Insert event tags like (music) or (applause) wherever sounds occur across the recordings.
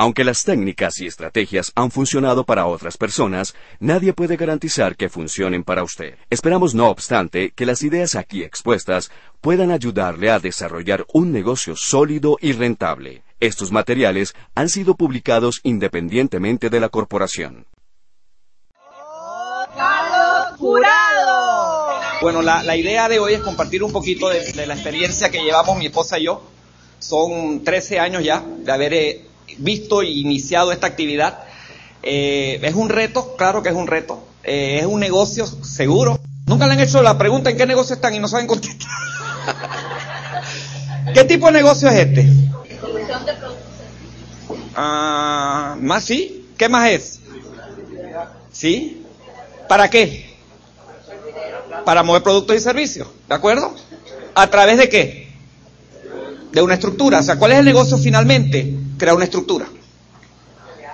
Aunque las técnicas y estrategias han funcionado para otras personas, nadie puede garantizar que funcionen para usted. Esperamos, no obstante, que las ideas aquí expuestas puedan ayudarle a desarrollar un negocio sólido y rentable. Estos materiales han sido publicados independientemente de la corporación. Bueno, la, idea de hoy es compartir un poquito de, la experiencia que llevamos mi esposa y yo. Son 13 años ya de haber eh, visto e iniciado esta actividad. Eh, es un reto, claro que es un reto. Eh, es un negocio seguro. Nunca le han hecho la pregunta en qué negocio están y no saben contestar. (laughs) ¿Qué tipo de negocio es este? Ah, más sí. ¿Qué más es? ¿Sí? ¿Para qué? Para mover productos y servicios. ¿De acuerdo? ¿A través de qué? De una estructura. O sea, ¿cuál es el negocio finalmente? Crear una estructura.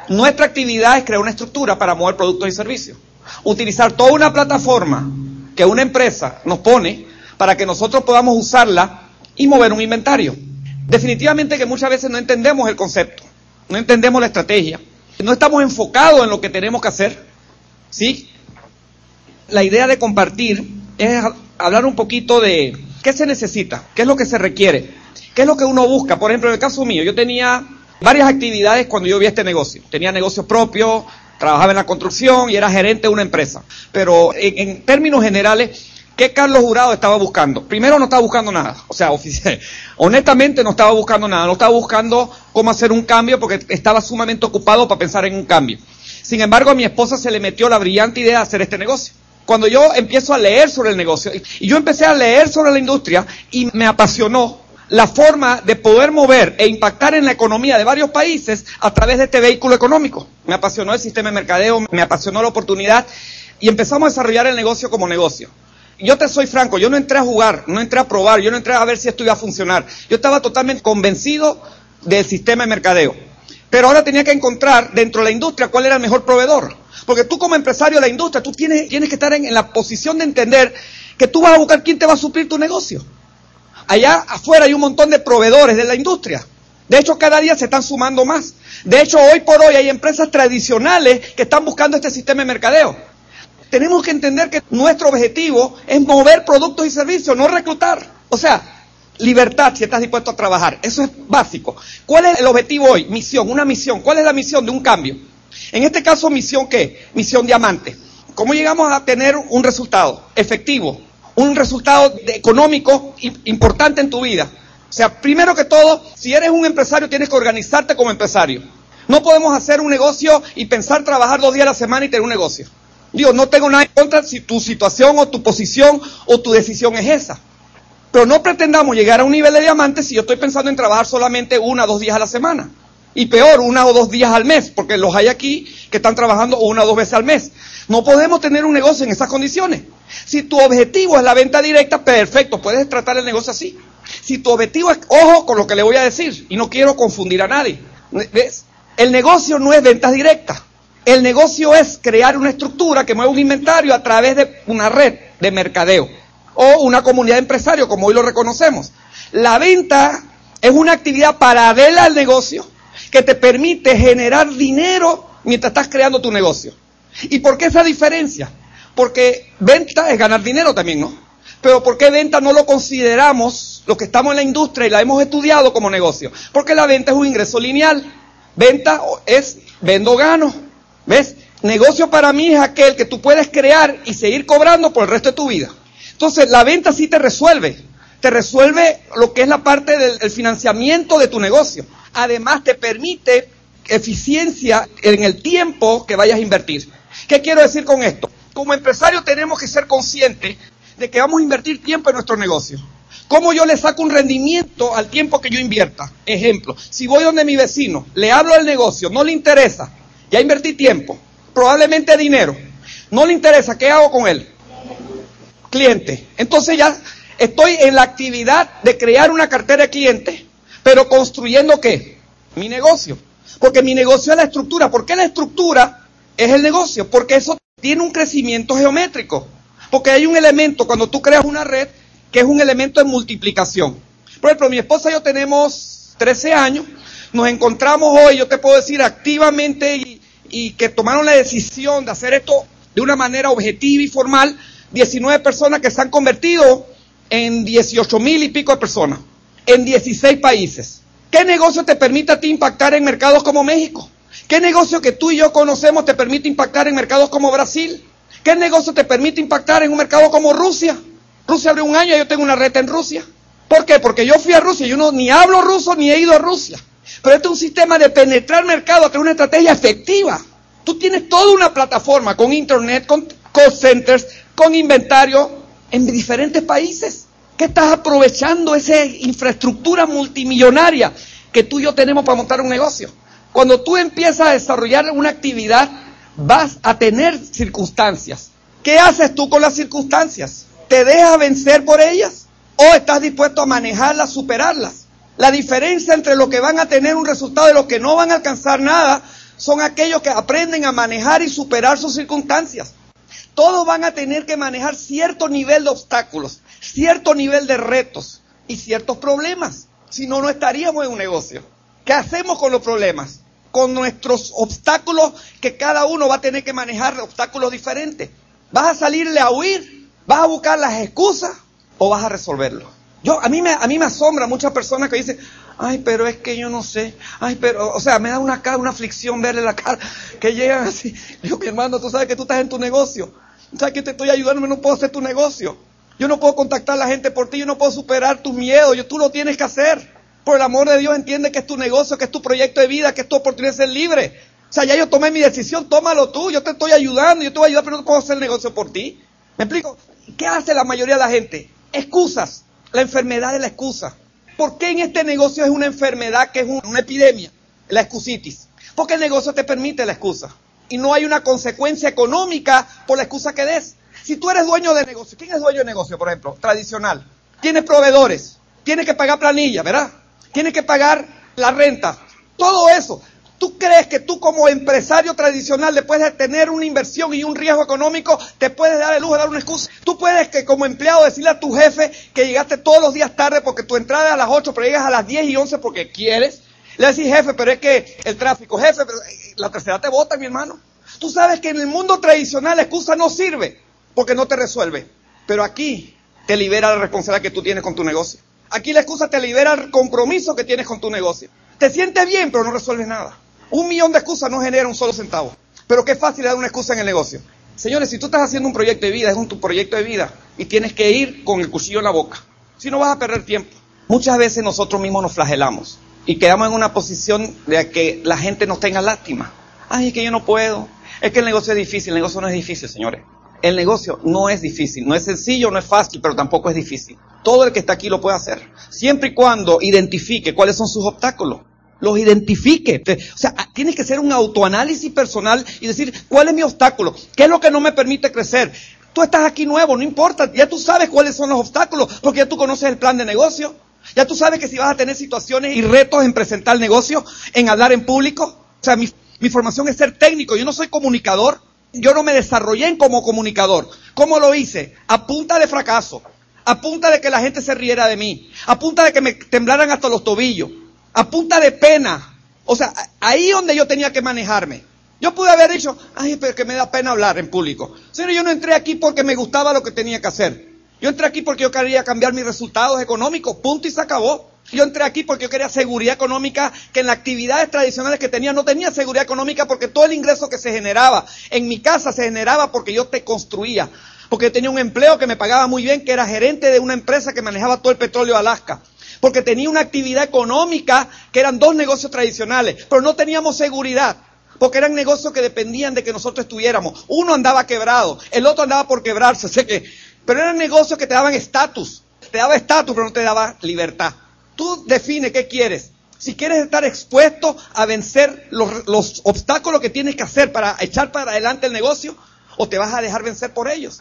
Nuestra actividad es crear una estructura para mover productos y servicios. Utilizar toda una plataforma que una empresa nos pone para que nosotros podamos usarla y mover un inventario. Definitivamente que muchas veces no entendemos el concepto, no entendemos la estrategia, no estamos enfocados en lo que tenemos que hacer. ¿Sí? La idea de compartir es hablar un poquito de qué se necesita, qué es lo que se requiere, qué es lo que uno busca. Por ejemplo, en el caso mío, yo tenía varias actividades cuando yo vi este negocio. Tenía negocios propios, trabajaba en la construcción y era gerente de una empresa. Pero en, términos generales, ¿qué Carlos Jurado estaba buscando? Primero no estaba buscando nada. O sea, (laughs) honestamente no estaba buscando nada. No estaba buscando cómo hacer un cambio porque estaba sumamente ocupado para pensar en un cambio. Sin embargo, a mi esposa se le metió la brillante idea de hacer este negocio. Cuando yo empiezo a leer sobre el negocio, y yo empecé a leer sobre la industria y me apasionó la forma de poder mover e impactar en la economía de varios países a través de este vehículo económico. Me apasionó el sistema de mercadeo, me apasionó la oportunidad y empezamos a desarrollar el negocio como negocio. Yo te soy franco, yo no entré a jugar, no entré a probar, yo no entré a ver si esto iba a funcionar. Yo estaba totalmente convencido del sistema de mercadeo. Pero ahora tenía que encontrar dentro de la industria cuál era el mejor proveedor. Porque tú como empresario de la industria, tú tienes, tienes que estar en la posición de entender que tú vas a buscar quién te va a suplir tu negocio. Allá afuera hay un montón de proveedores de la industria. De hecho, cada día se están sumando más. De hecho, hoy por hoy hay empresas tradicionales que están buscando este sistema de mercadeo. Tenemos que entender que nuestro objetivo es mover productos y servicios, no reclutar. O sea, libertad si estás dispuesto a trabajar. Eso es básico. ¿Cuál es el objetivo hoy? Misión, una misión. ¿Cuál es la misión de un cambio? En este caso, misión qué? Misión diamante. ¿Cómo llegamos a tener un resultado efectivo? Un resultado económico importante en tu vida. O sea, primero que todo, si eres un empresario, tienes que organizarte como empresario. No podemos hacer un negocio y pensar trabajar dos días a la semana y tener un negocio. Digo, no tengo nada en contra si tu situación o tu posición o tu decisión es esa. Pero no pretendamos llegar a un nivel de diamante si yo estoy pensando en trabajar solamente una o dos días a la semana. Y peor, una o dos días al mes, porque los hay aquí que están trabajando una o dos veces al mes. No podemos tener un negocio en esas condiciones. Si tu objetivo es la venta directa, perfecto, puedes tratar el negocio así. Si tu objetivo es, ojo con lo que le voy a decir, y no quiero confundir a nadie. ¿Ves? El negocio no es ventas directas. El negocio es crear una estructura que mueva un inventario a través de una red de mercadeo o una comunidad de empresarios, como hoy lo reconocemos. La venta es una actividad paralela al negocio que te permite generar dinero mientras estás creando tu negocio. ¿Y por qué esa diferencia? Porque venta es ganar dinero también, ¿no? Pero ¿por qué venta no lo consideramos, los que estamos en la industria y la hemos estudiado como negocio? Porque la venta es un ingreso lineal. Venta es vendo gano. ¿Ves? Negocio para mí es aquel que tú puedes crear y seguir cobrando por el resto de tu vida. Entonces, la venta sí te resuelve. Te resuelve lo que es la parte del financiamiento de tu negocio. Además, te permite eficiencia en el tiempo que vayas a invertir. ¿Qué quiero decir con esto? Como empresario tenemos que ser conscientes de que vamos a invertir tiempo en nuestro negocio. ¿Cómo yo le saco un rendimiento al tiempo que yo invierta? Ejemplo, si voy donde mi vecino, le hablo del negocio, no le interesa, ya invertí tiempo, probablemente dinero, no le interesa, ¿qué hago con él? Cliente. Entonces ya estoy en la actividad de crear una cartera de clientes, pero construyendo qué? Mi negocio. Porque mi negocio es la estructura. ¿Por qué la estructura es el negocio? Porque eso tiene un crecimiento geométrico. Porque hay un elemento, cuando tú creas una red, que es un elemento de multiplicación. Por ejemplo, mi esposa y yo tenemos 13 años, nos encontramos hoy, yo te puedo decir, activamente y, y que tomaron la decisión de hacer esto de una manera objetiva y formal, 19 personas que se han convertido en 18 mil y pico de personas, en 16 países. ¿Qué negocio te permite a ti impactar en mercados como México? ¿Qué negocio que tú y yo conocemos te permite impactar en mercados como Brasil? ¿Qué negocio te permite impactar en un mercado como Rusia? Rusia abrió un año y yo tengo una red en Rusia. ¿Por qué? Porque yo fui a Rusia, yo no ni hablo ruso ni he ido a Rusia. Pero este es un sistema de penetrar mercado de una estrategia efectiva. Tú tienes toda una plataforma con internet, con call centers, con inventario en diferentes países. ¿Qué estás aprovechando esa infraestructura multimillonaria que tú y yo tenemos para montar un negocio? Cuando tú empiezas a desarrollar una actividad, vas a tener circunstancias. ¿Qué haces tú con las circunstancias? ¿Te dejas vencer por ellas? ¿O estás dispuesto a manejarlas, superarlas? La diferencia entre los que van a tener un resultado y los que no van a alcanzar nada son aquellos que aprenden a manejar y superar sus circunstancias. Todos van a tener que manejar cierto nivel de obstáculos, cierto nivel de retos y ciertos problemas. Si no, no estaríamos en un negocio. ¿Qué hacemos con los problemas? Con nuestros obstáculos, que cada uno va a tener que manejar obstáculos diferentes. ¿Vas a salirle a huir? ¿Vas a buscar las excusas o vas a resolverlo? Yo, a mí me, a mí me asombra muchas personas que dicen, ay, pero es que yo no sé, ay, pero, o sea, me da una cara, una aflicción verle la cara, que llegan así. (laughs) Digo, mi hermano, tú sabes que tú estás en tu negocio, sabes que te estoy ayudando, no puedo hacer tu negocio. Yo no puedo contactar a la gente por ti, yo no puedo superar tus miedos, yo, tú lo tienes que hacer. Por el amor de Dios, entiende que es tu negocio, que es tu proyecto de vida, que es tu oportunidad de ser libre. O sea, ya yo tomé mi decisión, tómalo tú, yo te estoy ayudando, yo te voy a ayudar, pero no puedo hacer el negocio por ti. ¿Me explico? ¿Qué hace la mayoría de la gente? Excusas. La enfermedad de la excusa. ¿Por qué en este negocio es una enfermedad que es una epidemia? La excusitis. Porque el negocio te permite la excusa. Y no hay una consecuencia económica por la excusa que des. Si tú eres dueño de negocio, ¿quién es dueño de negocio, por ejemplo? Tradicional. Tienes proveedores, tienes que pagar planilla, ¿verdad? Tienes que pagar la renta. Todo eso. ¿Tú crees que tú como empresario tradicional, después de tener una inversión y un riesgo económico, te puedes dar el lujo de dar una excusa? Tú puedes que como empleado decirle a tu jefe que llegaste todos los días tarde porque tu entrada es a las 8, pero llegas a las 10 y 11 porque quieres. Le decís, jefe, pero es que el tráfico, jefe, pero la tercera te vota, mi hermano. Tú sabes que en el mundo tradicional la excusa no sirve porque no te resuelve. Pero aquí te libera la responsabilidad que tú tienes con tu negocio. Aquí la excusa te libera el compromiso que tienes con tu negocio. Te sientes bien, pero no resuelves nada. Un millón de excusas no genera un solo centavo. Pero qué fácil dar una excusa en el negocio. Señores, si tú estás haciendo un proyecto de vida, es un tu proyecto de vida y tienes que ir con el cuchillo en la boca. Si no vas a perder tiempo. Muchas veces nosotros mismos nos flagelamos y quedamos en una posición de que la gente nos tenga lástima. Ay, es que yo no puedo. Es que el negocio es difícil. El negocio no es difícil, señores. El negocio no es difícil. No es sencillo, no es fácil, pero tampoco es difícil. Todo el que está aquí lo puede hacer. Siempre y cuando identifique cuáles son sus obstáculos los identifique. O sea, tienes que hacer un autoanálisis personal y decir, ¿cuál es mi obstáculo? ¿Qué es lo que no me permite crecer? Tú estás aquí nuevo, no importa, ya tú sabes cuáles son los obstáculos, porque ya tú conoces el plan de negocio. Ya tú sabes que si vas a tener situaciones y retos en presentar el negocio, en hablar en público. O sea, mi, mi formación es ser técnico, yo no soy comunicador. Yo no me desarrollé como comunicador. ¿Cómo lo hice? A punta de fracaso, a punta de que la gente se riera de mí, a punta de que me temblaran hasta los tobillos, a punta de pena. O sea, ahí donde yo tenía que manejarme. Yo pude haber dicho, ay, pero que me da pena hablar en público. Señor, yo no entré aquí porque me gustaba lo que tenía que hacer. Yo entré aquí porque yo quería cambiar mis resultados económicos, punto y se acabó. Yo entré aquí porque yo quería seguridad económica, que en las actividades tradicionales que tenía no tenía seguridad económica porque todo el ingreso que se generaba en mi casa se generaba porque yo te construía. Porque tenía un empleo que me pagaba muy bien, que era gerente de una empresa que manejaba todo el petróleo de Alaska porque tenía una actividad económica que eran dos negocios tradicionales, pero no teníamos seguridad, porque eran negocios que dependían de que nosotros estuviéramos. Uno andaba quebrado, el otro andaba por quebrarse, sé que, pero eran negocios que te daban estatus, te daba estatus, pero no te daba libertad. Tú define qué quieres. Si quieres estar expuesto a vencer los, los obstáculos que tienes que hacer para echar para adelante el negocio, o te vas a dejar vencer por ellos.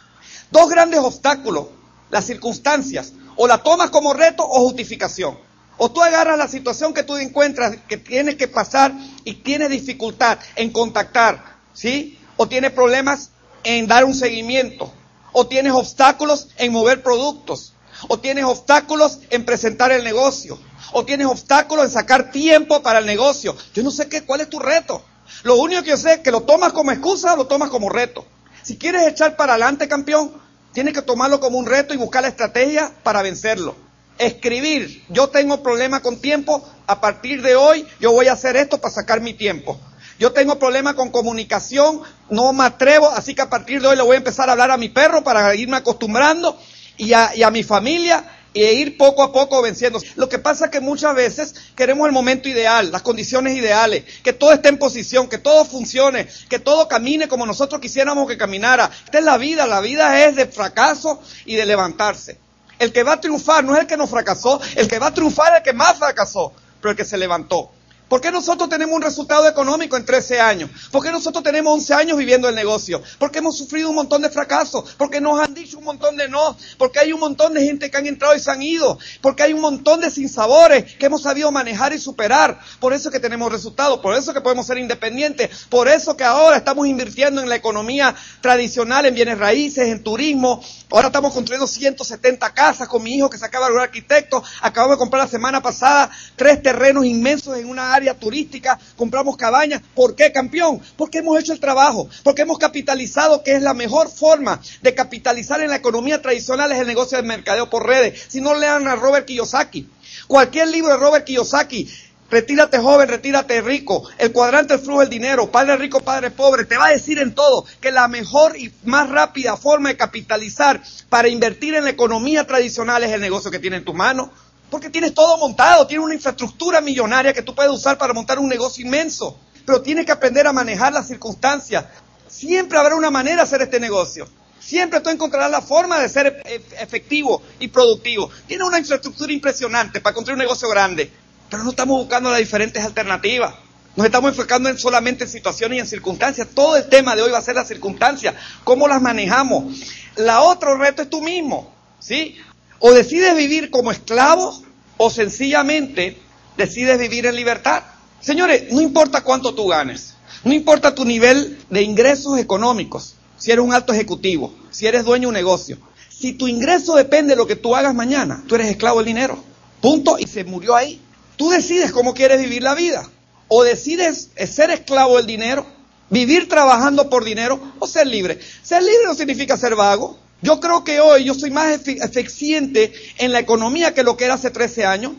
Dos grandes obstáculos, las circunstancias, o la tomas como reto o justificación. O tú agarras la situación que tú encuentras que tienes que pasar y tienes dificultad en contactar, ¿sí? O tienes problemas en dar un seguimiento. O tienes obstáculos en mover productos. O tienes obstáculos en presentar el negocio. O tienes obstáculos en sacar tiempo para el negocio. Yo no sé qué, cuál es tu reto. Lo único que yo sé es que lo tomas como excusa o lo tomas como reto. Si quieres echar para adelante, campeón, tienes que tomarlo como un reto y buscar la estrategia para vencerlo. Escribir, yo tengo problema con tiempo, a partir de hoy yo voy a hacer esto para sacar mi tiempo. Yo tengo problema con comunicación, no me atrevo, así que a partir de hoy le voy a empezar a hablar a mi perro para irme acostumbrando y a, y a mi familia e ir poco a poco venciendo. Lo que pasa es que muchas veces queremos el momento ideal, las condiciones ideales, que todo esté en posición, que todo funcione, que todo camine como nosotros quisiéramos que caminara. Esta es la vida, la vida es de fracaso y de levantarse. El que va a triunfar no es el que no fracasó, el que va a triunfar es el que más fracasó, pero el que se levantó. ¿Por qué nosotros tenemos un resultado económico en 13 años? ¿Por qué nosotros tenemos 11 años viviendo el negocio? Porque hemos sufrido un montón de fracasos, porque nos han dicho un montón de no, porque hay un montón de gente que han entrado y se han ido, porque hay un montón de sinsabores que hemos sabido manejar y superar. Por eso que tenemos resultados, por eso que podemos ser independientes, por eso que ahora estamos invirtiendo en la economía tradicional, en bienes raíces, en turismo. Ahora estamos construyendo 170 casas con mi hijo que se acaba de ser arquitecto. Acabamos de comprar la semana pasada tres terrenos inmensos en una área turística, compramos cabañas. ¿Por qué, campeón? Porque hemos hecho el trabajo, porque hemos capitalizado, que es la mejor forma de capitalizar en la economía tradicional es el negocio de mercadeo por redes. Si no lean a Robert Kiyosaki, cualquier libro de Robert Kiyosaki, Retírate joven, retírate rico. El cuadrante del flujo del dinero, padre rico, padre pobre, te va a decir en todo que la mejor y más rápida forma de capitalizar para invertir en la economía tradicional es el negocio que tiene en tus manos. Porque tienes todo montado, tienes una infraestructura millonaria que tú puedes usar para montar un negocio inmenso. Pero tienes que aprender a manejar las circunstancias. Siempre habrá una manera de hacer este negocio. Siempre tú encontrarás la forma de ser efectivo y productivo. Tienes una infraestructura impresionante para construir un negocio grande. Pero no estamos buscando las diferentes alternativas. Nos estamos enfocando en solamente en situaciones y en circunstancias. Todo el tema de hoy va a ser las circunstancias. ¿Cómo las manejamos? La otro reto es tú mismo. ¿Sí? O decides vivir como esclavo o sencillamente decides vivir en libertad. Señores, no importa cuánto tú ganes, no importa tu nivel de ingresos económicos, si eres un alto ejecutivo, si eres dueño de un negocio, si tu ingreso depende de lo que tú hagas mañana, tú eres esclavo del dinero. Punto y se murió ahí. Tú decides cómo quieres vivir la vida. O decides ser esclavo del dinero, vivir trabajando por dinero o ser libre. Ser libre no significa ser vago. Yo creo que hoy yo soy más eficiente en la economía que lo que era hace 13 años.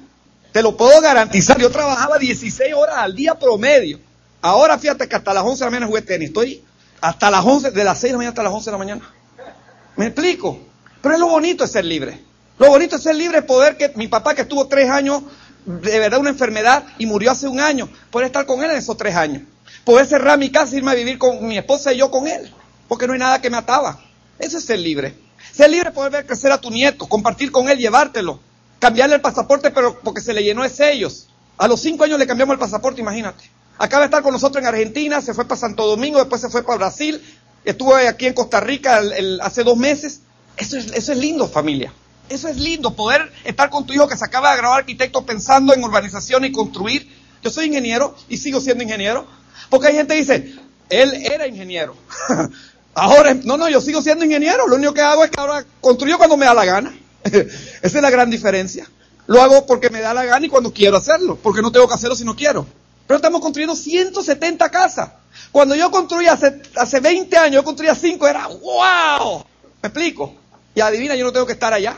Te lo puedo garantizar. Yo trabajaba 16 horas al día promedio. Ahora fíjate que hasta las 11 de la mañana jugué tenis. Estoy hasta las 11, de las 6 de la mañana hasta las 11 de la mañana. ¿Me explico? Pero es lo bonito de ser libre. Lo bonito de ser libre es poder que mi papá que estuvo tres años de verdad una enfermedad y murió hace un año, poder estar con él en esos tres años. Poder cerrar mi casa y irme a vivir con mi esposa y yo con él. Porque no hay nada que me ataba. Eso es ser libre. Ser libre poder ver crecer a tu nieto, compartir con él, llevártelo. Cambiarle el pasaporte pero porque se le llenó de sellos. A los cinco años le cambiamos el pasaporte, imagínate. Acaba de estar con nosotros en Argentina, se fue para Santo Domingo, después se fue para Brasil, estuvo aquí en Costa Rica hace dos meses. Eso es, lindo, familia. Eso es lindo, poder estar con tu hijo que se acaba de graduar arquitecto pensando en urbanización y construir. Yo soy ingeniero y sigo siendo ingeniero. Porque hay gente que dice, él era ingeniero. (laughs) ahora, no, no, yo sigo siendo ingeniero. Lo único que hago es que ahora construyo cuando me da la gana. (laughs) Esa es la gran diferencia. Lo hago porque me da la gana y cuando quiero hacerlo. Porque no tengo que hacerlo si no quiero. Pero estamos construyendo 170 casas. Cuando yo construí hace, hace 20 años, yo construía 5, era wow. ¿Me explico? Y adivina, yo no tengo que estar allá.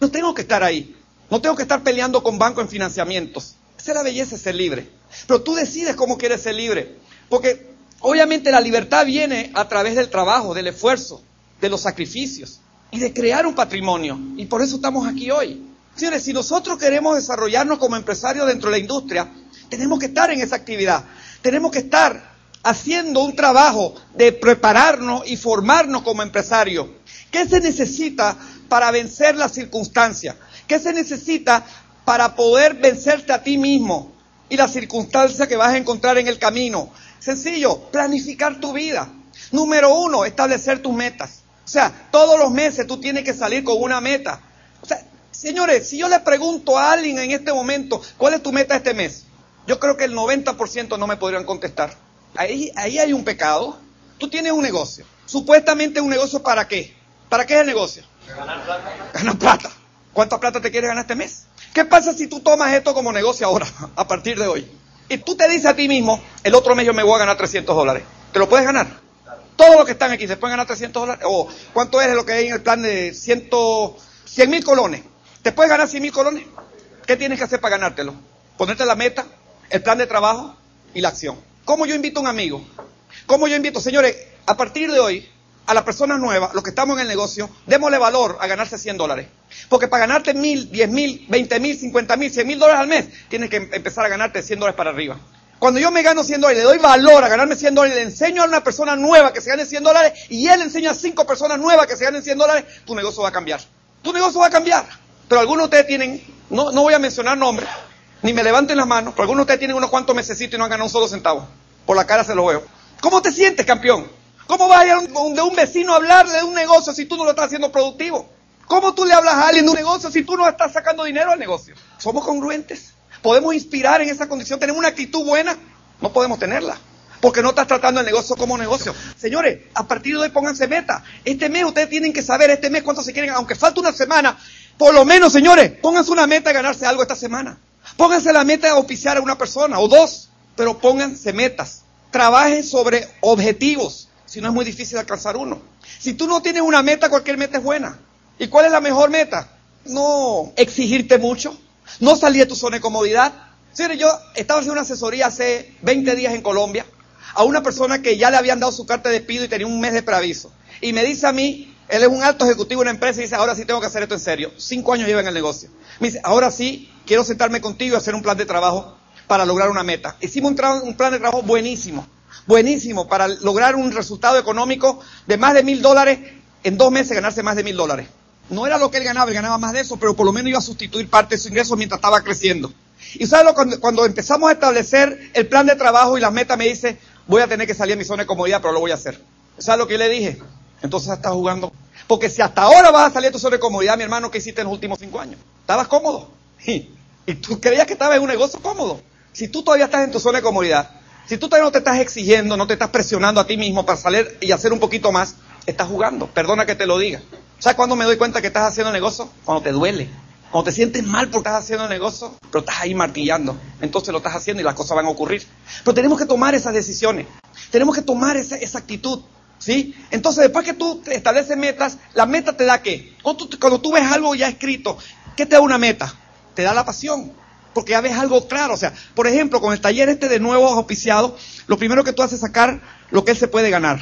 No tengo que estar ahí. No tengo que estar peleando con banco en financiamientos. Esa es la belleza ser libre. Pero tú decides cómo quieres ser libre. Porque obviamente la libertad viene a través del trabajo, del esfuerzo, de los sacrificios y de crear un patrimonio. Y por eso estamos aquí hoy. Señores, si nosotros queremos desarrollarnos como empresarios dentro de la industria, tenemos que estar en esa actividad. Tenemos que estar haciendo un trabajo de prepararnos y formarnos como empresarios. ¿Qué se necesita para vencer las circunstancias? ¿Qué se necesita para poder vencerte a ti mismo y las circunstancias que vas a encontrar en el camino? Sencillo, planificar tu vida. Número uno, establecer tus metas. O sea, todos los meses tú tienes que salir con una meta. O sea, señores, si yo le pregunto a alguien en este momento, ¿cuál es tu meta este mes? Yo creo que el 90% no me podrían contestar. Ahí, ahí hay un pecado. Tú tienes un negocio. Supuestamente un negocio para qué? ¿Para qué es el negocio? Ganar plata. Ganar plata. ¿Cuánta plata te quieres ganar este mes? ¿Qué pasa si tú tomas esto como negocio ahora, (laughs) a partir de hoy? Y tú te dices a ti mismo, el otro mes yo me voy a ganar 300 dólares. ¿Te lo puedes ganar? Todos los que están aquí se pueden ganar 300 dólares. ¿O cuánto es lo que hay en el plan de 100 mil colones? ¿Te puedes ganar 100 mil colones? ¿Qué tienes que hacer para ganártelo? Ponerte la meta, el plan de trabajo y la acción. ¿Cómo yo invito a un amigo? ¿Cómo yo invito? Señores, a partir de hoy, a las personas nuevas, los que estamos en el negocio, démosle valor a ganarse 100 dólares. Porque para ganarte mil, diez mil, veinte mil, cincuenta mil, cien mil dólares al mes, tienes que empezar a ganarte 100 dólares para arriba. Cuando yo me gano 100 dólares, le doy valor a ganarme 100 dólares, le enseño a una persona nueva que se gane 100 dólares y él enseña a cinco personas nuevas que se ganen 100 dólares, tu negocio va a cambiar. Tu negocio va a cambiar. Pero algunos de ustedes tienen, no, no voy a mencionar nombres, ni me levanten las manos, pero algunos de ustedes tienen unos cuantos mesecitos y no han ganado un solo centavo. Por la cara se lo veo. ¿Cómo te sientes, campeón? ¿Cómo vas a ir a un, de un vecino a hablarle de un negocio si tú no lo estás haciendo productivo? ¿Cómo tú le hablas a alguien de un negocio si tú no estás sacando dinero al negocio? ¿Somos congruentes? ¿Podemos inspirar en esa condición? ¿Tenemos una actitud buena? No podemos tenerla. Porque no estás tratando el negocio como negocio. Señores, a partir de hoy pónganse meta. Este mes ustedes tienen que saber este mes cuánto se quieren, aunque falte una semana. Por lo menos, señores, pónganse una meta a ganarse algo esta semana. Pónganse la meta de oficiar a una persona o dos, pero pónganse metas. Trabajen sobre objetivos, si no es muy difícil alcanzar uno. Si tú no tienes una meta, cualquier meta es buena. ¿Y cuál es la mejor meta? No exigirte mucho, no salir de tu zona de comodidad. Señores, yo estaba haciendo una asesoría hace 20 días en Colombia a una persona que ya le habían dado su carta de despido y tenía un mes de preaviso. Y me dice a mí, él es un alto ejecutivo de una empresa y dice, ahora sí tengo que hacer esto en serio. Cinco años lleva en el negocio. Me dice, ahora sí quiero sentarme contigo y hacer un plan de trabajo para lograr una meta. Hicimos un, un plan de trabajo buenísimo, buenísimo, para lograr un resultado económico de más de mil dólares, en dos meses ganarse más de mil dólares. No era lo que él ganaba, él ganaba más de eso, pero por lo menos iba a sustituir parte de su ingreso mientras estaba creciendo. Y sabes cuando, cuando empezamos a establecer el plan de trabajo y las metas, me dice, voy a tener que salir a mi zona de comodidad, pero lo voy a hacer. ¿Sabes lo que yo le dije? Entonces estás jugando. Porque si hasta ahora vas a salir a tu zona de comodidad, mi hermano, ¿qué hiciste en los últimos cinco años? Estabas cómodo. (laughs) Y, tú creías que estabas en un negocio cómodo. Si tú todavía estás en tu zona de comodidad, si tú todavía no te estás exigiendo, no te estás presionando a ti mismo para salir y hacer un poquito más, estás jugando. Perdona que te lo diga. ¿Sabes cuándo me doy cuenta que estás haciendo negocio? Cuando te duele. Cuando te sientes mal porque estás haciendo negocio, pero estás ahí martillando. Entonces lo estás haciendo y las cosas van a ocurrir. Pero tenemos que tomar esas decisiones. Tenemos que tomar esa, esa actitud. ¿Sí? Entonces, después que tú estableces metas, la meta te da qué? Cuando tú, cuando tú ves algo ya escrito, ¿qué te da una meta? Te da la pasión. Porque ya ves algo claro. O sea, por ejemplo, con el taller este de nuevo auspiciado, lo primero que tú haces es sacar lo que él se puede ganar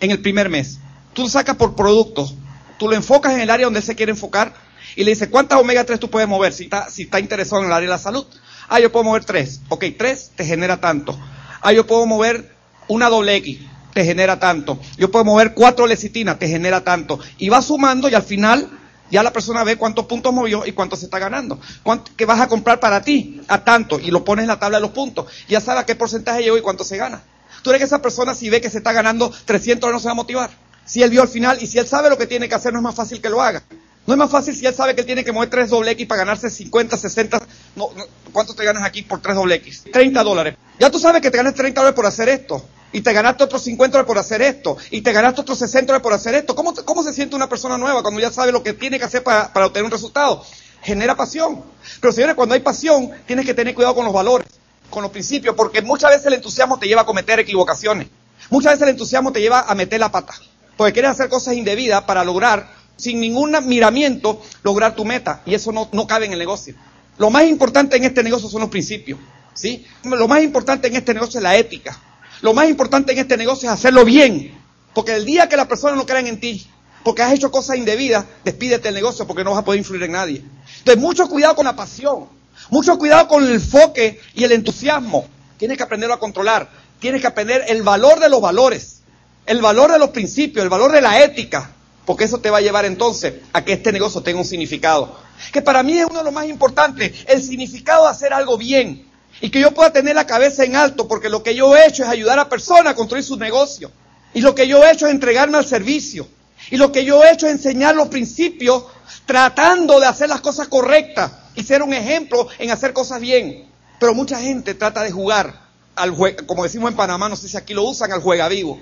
en el primer mes. Tú lo sacas por productos. Tú lo enfocas en el área donde él se quiere enfocar y le dices, ¿cuántas omega 3 tú puedes mover si está, si interesado en el área de la salud? Ah, yo puedo mover 3. Ok, 3 te genera tanto. Ah, yo puedo mover una doble X te genera tanto. Yo puedo mover cuatro lecitinas, te genera tanto. Y va sumando y al final ya la persona ve cuántos puntos movió y cuánto se está ganando. ¿Cuánto, ¿Qué vas a comprar para ti? A tanto. Y lo pones en la tabla de los puntos. Ya sabe a qué porcentaje llegó y cuánto se gana. Tú eres que esa persona si ve que se está ganando 300 no se va a motivar. Si él vio al final y si él sabe lo que tiene que hacer, no es más fácil que lo haga. No es más fácil si él sabe que él tiene que mover 3 doble X para ganarse 50, 60. No, ¿Cuánto te ganas aquí por 3 doble X? 30 dólares. Ya tú sabes que te ganas 30 dólares por hacer esto y te ganaste otros 50 dólares por hacer esto, y te ganaste otros 60 dólares por hacer esto. ¿Cómo, ¿Cómo se siente una persona nueva cuando ya sabe lo que tiene que hacer para, para obtener un resultado? Genera pasión. Pero señores, cuando hay pasión, tienes que tener cuidado con los valores, con los principios, porque muchas veces el entusiasmo te lleva a cometer equivocaciones. Muchas veces el entusiasmo te lleva a meter la pata, porque quieres hacer cosas indebidas para lograr, sin ningún miramiento, lograr tu meta, y eso no, no cabe en el negocio. Lo más importante en este negocio son los principios, ¿sí? Lo más importante en este negocio es la ética. Lo más importante en este negocio es hacerlo bien. Porque el día que las personas no crean en ti, porque has hecho cosas indebidas, despídete del negocio porque no vas a poder influir en nadie. Entonces, mucho cuidado con la pasión, mucho cuidado con el enfoque y el entusiasmo. Tienes que aprenderlo a controlar. tienes que aprender el valor de los valores, el valor de los principios, el valor de la ética, porque eso te va a llevar entonces a que este negocio tenga un significado. Que para mí es uno de los más importantes, el significado de hacer algo bien. Y que yo pueda tener la cabeza en alto, porque lo que yo he hecho es ayudar a personas a construir su negocio. Y lo que yo he hecho es entregarme al servicio. Y lo que yo he hecho es enseñar los principios tratando de hacer las cosas correctas y ser un ejemplo en hacer cosas bien. Pero mucha gente trata de jugar al juego, como decimos en Panamá, no sé si aquí lo usan, al juega vivo.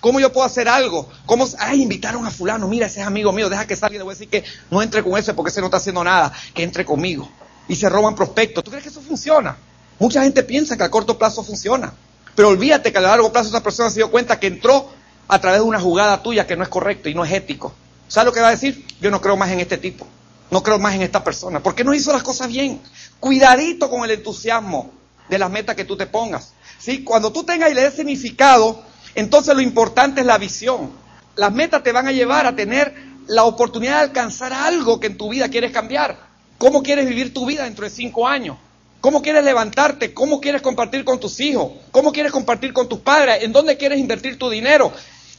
¿Cómo yo puedo hacer algo? ¿Cómo? Ay, invitaron a fulano, mira, ese es amigo mío, deja que salga y le voy a decir que no entre con ese porque ese no está haciendo nada, que entre conmigo. Y se roban prospectos. ¿Tú crees que eso funciona? Mucha gente piensa que a corto plazo funciona. Pero olvídate que a largo plazo esa persona se dio cuenta que entró a través de una jugada tuya que no es correcto y no es ético. ¿Sabes lo que va a decir? Yo no creo más en este tipo. No creo más en esta persona. ¿Por qué no hizo las cosas bien? Cuidadito con el entusiasmo de las metas que tú te pongas. ¿Sí? Cuando tú tengas y le des significado, entonces lo importante es la visión. Las metas te van a llevar a tener la oportunidad de alcanzar algo que en tu vida quieres cambiar. ¿Cómo quieres vivir tu vida dentro de cinco años? ¿Cómo quieres levantarte? ¿Cómo quieres compartir con tus hijos? ¿Cómo quieres compartir con tus padres? ¿En dónde quieres invertir tu dinero?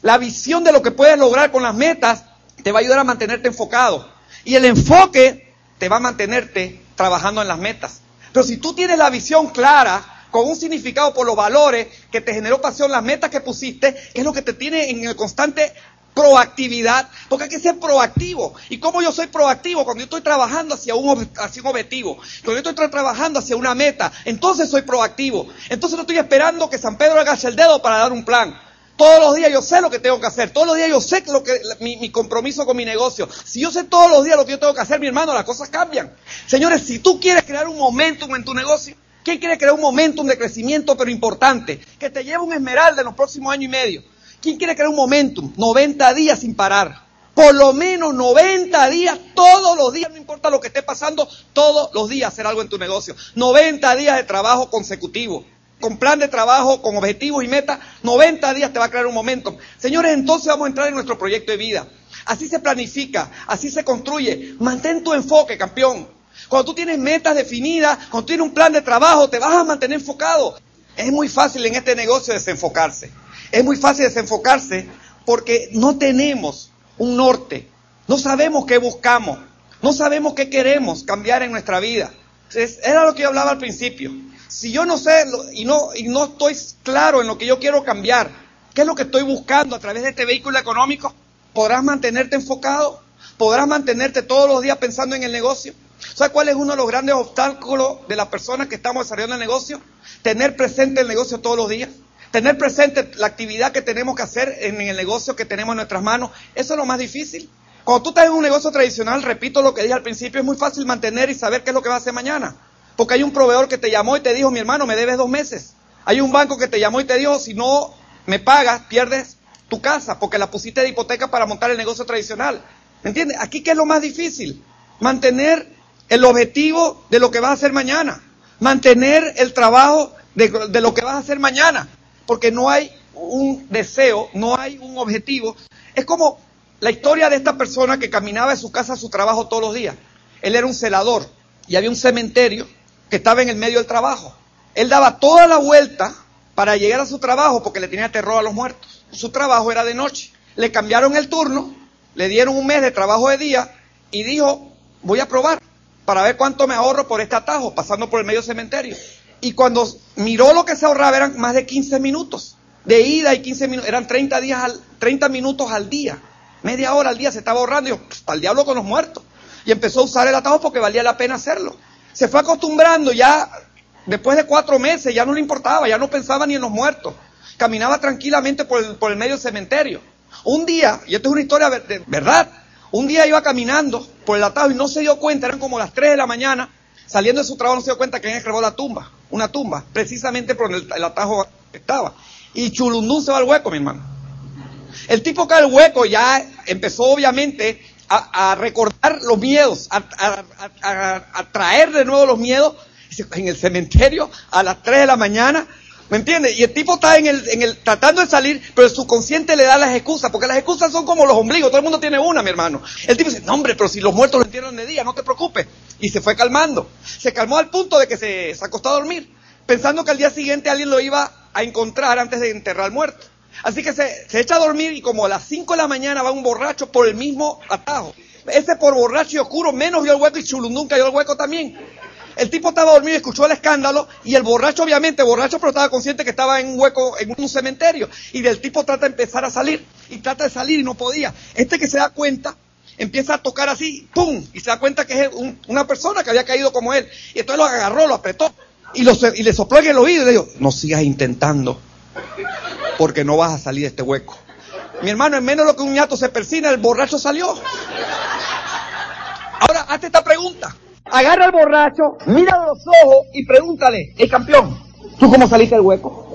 La visión de lo que puedes lograr con las metas te va a ayudar a mantenerte enfocado. Y el enfoque te va a mantenerte trabajando en las metas. Pero si tú tienes la visión clara, con un significado por los valores que te generó pasión, las metas que pusiste, es lo que te tiene en el constante proactividad, porque hay que ser proactivo. ¿Y cómo yo soy proactivo? Cuando yo estoy trabajando hacia un, hacia un objetivo, cuando yo estoy trabajando hacia una meta, entonces soy proactivo. Entonces no estoy esperando que San Pedro haga el dedo para dar un plan. Todos los días yo sé lo que tengo que hacer. Todos los días yo sé lo que, mi, mi, compromiso con mi negocio. Si yo sé todos los días lo que yo tengo que hacer, mi hermano, las cosas cambian. Señores, si tú quieres crear un momentum en tu negocio, ¿quién quiere crear un momentum de crecimiento pero importante? Que te lleve un esmeralda en los próximos años y medio. ¿Quién quiere crear un momentum? 90 días sin parar. Por lo menos 90 días, todos los días, no importa lo que esté pasando, todos los días hacer algo en tu negocio. 90 días de trabajo consecutivo con plan de trabajo, con objetivos y metas, 90 días te va a crear un momento. Señores, entonces vamos a entrar en nuestro proyecto de vida. Así se planifica, así se construye. Mantén tu enfoque, campeón. Cuando tú tienes metas definidas, cuando tienes un plan de trabajo, te vas a mantener enfocado. Es muy fácil en este negocio desenfocarse. Es muy fácil desenfocarse porque no tenemos un norte. No sabemos qué buscamos. No sabemos qué queremos cambiar en nuestra vida. Era lo que yo hablaba al principio. Si yo no sé y no, y no estoy claro en lo que yo quiero cambiar, ¿qué es lo que estoy buscando a través de este vehículo económico? ¿Podrás mantenerte enfocado? ¿Podrás mantenerte todos los días pensando en el negocio? ¿Sabes cuál es uno de los grandes obstáculos de las personas que estamos desarrollando el negocio? Tener presente el negocio todos los días. Tener presente la actividad que tenemos que hacer en el negocio que tenemos en nuestras manos. Eso es lo más difícil. Cuando tú estás en un negocio tradicional, repito lo que dije al principio, es muy fácil mantener y saber qué es lo que va a hacer mañana. Porque hay un proveedor que te llamó y te dijo, mi hermano, me debes dos meses. Hay un banco que te llamó y te dijo, si no me pagas, pierdes tu casa, porque la pusiste de hipoteca para montar el negocio tradicional. ¿Me entiendes? Aquí, ¿qué es lo más difícil? Mantener el objetivo de lo que vas a hacer mañana. Mantener el trabajo de, de lo que vas a hacer mañana. Porque no hay un deseo, no hay un objetivo. Es como la historia de esta persona que caminaba de su casa a su trabajo todos los días. Él era un celador y había un cementerio que estaba en el medio del trabajo. Él daba toda la vuelta para llegar a su trabajo porque le tenía terror a los muertos. Su trabajo era de noche. Le cambiaron el turno, le dieron un mes de trabajo de día y dijo, voy a probar para ver cuánto me ahorro por este atajo, pasando por el medio cementerio. Y cuando miró lo que se ahorraba eran más de 15 minutos de ida y 15 minutos, eran 30, días al, 30 minutos al día, media hora al día se estaba ahorrando. Y yo, al diablo con los muertos. Y empezó a usar el atajo porque valía la pena hacerlo se fue acostumbrando ya, después de cuatro meses, ya no le importaba, ya no pensaba ni en los muertos. Caminaba tranquilamente por el, por el medio del cementerio. Un día, y esto es una historia verdad, un día iba caminando por el atajo y no se dio cuenta, eran como las 3 de la mañana, saliendo de su trabajo no se dio cuenta que había la tumba, una tumba, precisamente por donde el, atajo estaba. Y chulundún se va al hueco, mi hermano. El tipo cae al hueco ya empezó obviamente a, recordar los miedos, a, traer de nuevo los miedos en el cementerio a las 3 de la mañana. ¿Me entiendes? Y el tipo está en el, en el, tratando de salir, pero su consciente le da las excusas, porque las excusas son como los ombligos, todo el mundo tiene una, mi hermano. El tipo dice, no hombre, pero si los muertos lo entierran de día, no te preocupes. Y se fue calmando. Se calmó al punto de que se, se acostó a dormir, pensando que al día siguiente alguien lo iba a encontrar antes de enterrar al muerto. Así que se, se echa a dormir y como a las 5 de la mañana va un borracho por el mismo atajo. Ese por borracho y oscuro menos vio el hueco y Chulundún cayó el hueco también. El tipo estaba dormido escuchó el escándalo y el borracho obviamente, borracho pero estaba consciente que estaba en un hueco, en un cementerio. Y del tipo trata de empezar a salir y trata de salir y no podía. Este que se da cuenta empieza a tocar así, ¡pum! Y se da cuenta que es un- una persona que había caído como él. Y entonces lo agarró, lo apretó y, le sopló en el oído y le dijo, no sigas intentando porque no vas a salir de este hueco. Mi hermano, en menos lo que un ñato se persina, el borracho salió. Ahora, hazte esta pregunta. Agarra al borracho, mira a los ojos y pregúntale, el campeón, ¿tú cómo saliste del hueco?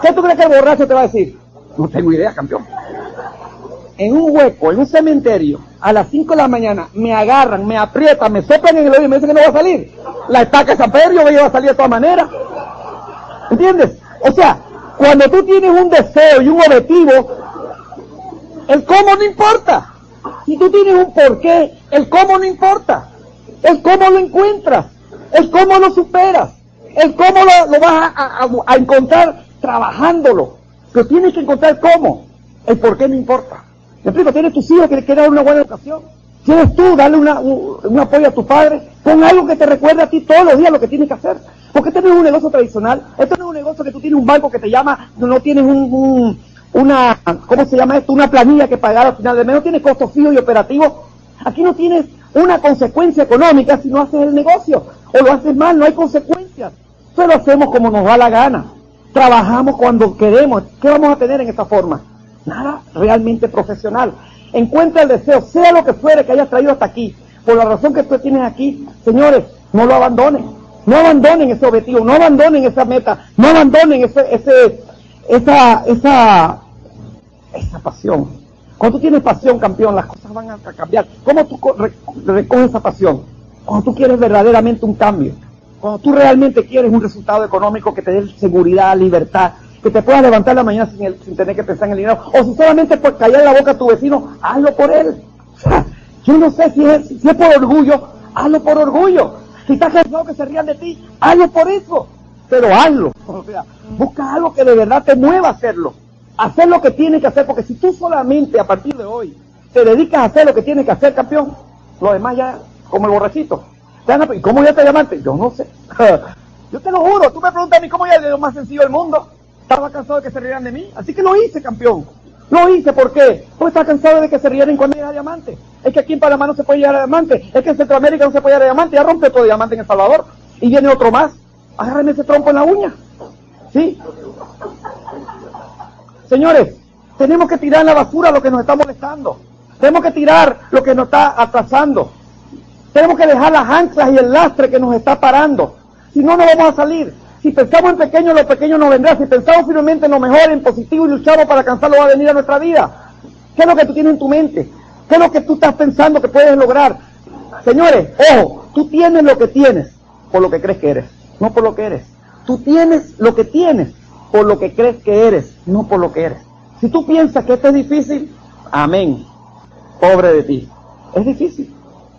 ¿Qué tú crees que el borracho te va a decir? No tengo idea, campeón. En un hueco, en un cementerio, a las 5 de la mañana, me agarran, me aprietan, me soplan en el oído y me dicen que no va a salir. La estaca de San Pedro, yo iba a salir de todas maneras. ¿Entiendes? O sea, cuando tú tienes un deseo y un objetivo, el cómo no importa. Si tú tienes un porqué, el cómo no importa. El cómo lo encuentras. El cómo lo superas. El cómo lo, vas a, encontrar trabajándolo. Pero tienes que encontrar cómo. El porqué no importa. ¿Me explico? Tienes tus hijos que le quieres una buena educación. Tienes tú, darle una- un, apoyo a tu padre. Pon algo que te recuerde a ti todos los días lo que tienes que hacer. Porque este no es un negocio tradicional. Esto no es un negocio que tú tienes un banco que te llama, no, tienes un, un- una, ¿cómo se llama esto? Una planilla que pagar al final de mes. No tienes costos fijos y operativos. Aquí no tienes una consecuencia económica si no haces el negocio. O lo haces mal, no hay consecuencias. Solo hacemos como nos da la gana. Trabajamos cuando queremos. ¿Qué vamos a tener en esta forma? Nada realmente profesional. Encuentra el deseo, sea lo que fuere que hayas traído hasta aquí, por la razón que tú tienes aquí, señores, no lo abandonen. No abandonen ese objetivo, no abandonen esa meta, no abandonen ese, ese, esa, esa, esa pasión. Cuando tú tienes pasión, campeón, las cosas van a cambiar. ¿Cómo tú co- re- recoges esa pasión? Cuando tú quieres verdaderamente un cambio. Cuando tú realmente quieres un resultado económico que te dé seguridad, libertad, que te puedas levantar la mañana sin, el- sin tener que pensar en el dinero. O si solamente por callar la boca a tu vecino, hazlo por él. Yo no sé si es, si es por orgullo, hazlo por orgullo. Si estás cansado que se rían de ti, hazlo por eso. Pero hazlo. O sea, busca algo que de verdad te mueva a hacerlo. Hacer lo que tienes que hacer, porque si tú solamente a partir de hoy te dedicas a hacer lo que tienes que hacer, campeón, lo demás ya, como el borrachito. ¿Y cómo ya te llamaste? Yo no sé. (laughs) Yo te lo juro, tú me preguntas a mí cómo ya lo más sencillo del mundo. Estaba cansado de que se rieran de mí, así que lo hice, campeón. Lo hice, ¿por qué? Porque estaba cansado de que se rieran cuando era diamante. Es que aquí en Panamá no se puede llegar a diamante. Es que en Centroamérica no se puede llegar a diamante. Ya rompe todo diamante en El Salvador. Y viene otro más. Agárrame ese trompo en la uña. ¿Sí? Señores, tenemos que tirar la basura lo que nos está molestando. Tenemos que tirar lo que nos está atrasando. Tenemos que dejar las anclas y el lastre que nos está parando. Si no, no vamos a salir. Si pensamos en pequeño, lo pequeño nos vendrá. Si pensamos firmemente en lo mejor, en positivo y luchamos para alcanzarlo, va a venir a nuestra vida. ¿Qué es lo que tú tienes en tu mente? ¿Qué es lo que tú estás pensando que puedes lograr? Señores, ojo, tú tienes lo que tienes por lo que crees que eres, no por lo que eres. Tú tienes lo que tienes por lo que crees que eres, no por lo que eres. Si tú piensas que esto es difícil, amén. Pobre de ti. Es difícil.